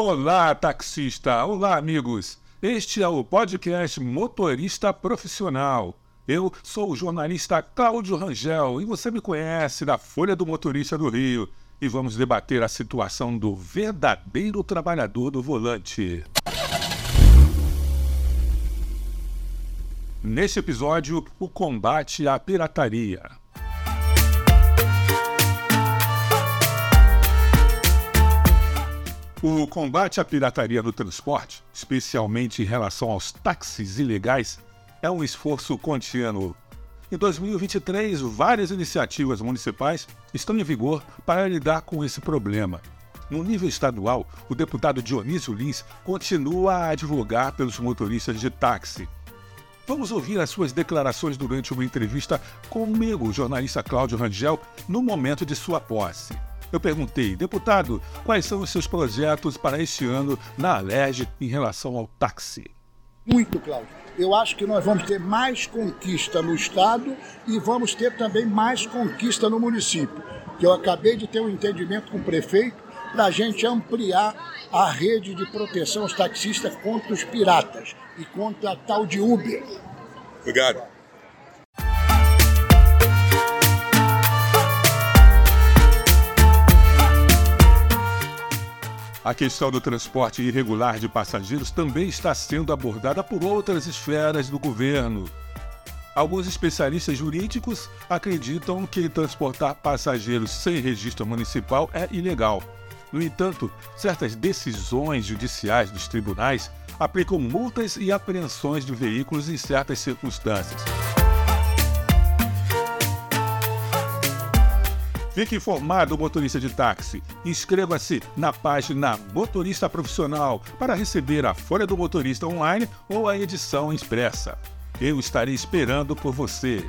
Olá, taxista! Olá, amigos! Este é o podcast Motorista Profissional. Eu sou o jornalista Cláudio Rangel e você me conhece da Folha do Motorista do Rio. E vamos debater a situação do verdadeiro trabalhador do volante. Neste episódio, o combate à pirataria. O combate à pirataria no transporte, especialmente em relação aos táxis ilegais, é um esforço contínuo. Em 2023, várias iniciativas municipais estão em vigor para lidar com esse problema. No nível estadual, o deputado Dionísio Lins continua a advogar pelos motoristas de táxi. Vamos ouvir as suas declarações durante uma entrevista comigo, o jornalista Cláudio Rangel, no momento de sua posse. Eu perguntei, deputado, quais são os seus projetos para este ano na Alerj em relação ao táxi? Muito, Cláudio. Eu acho que nós vamos ter mais conquista no Estado e vamos ter também mais conquista no município. Que eu acabei de ter um entendimento com o prefeito para a gente ampliar a rede de proteção aos taxistas contra os piratas e contra a tal de Uber. Obrigado. A questão do transporte irregular de passageiros também está sendo abordada por outras esferas do governo. Alguns especialistas jurídicos acreditam que transportar passageiros sem registro municipal é ilegal. No entanto, certas decisões judiciais dos tribunais aplicam multas e apreensões de veículos em certas circunstâncias. Fique informado, motorista de táxi. Inscreva-se na página Motorista Profissional para receber a Folha do Motorista online ou a edição expressa. Eu estarei esperando por você.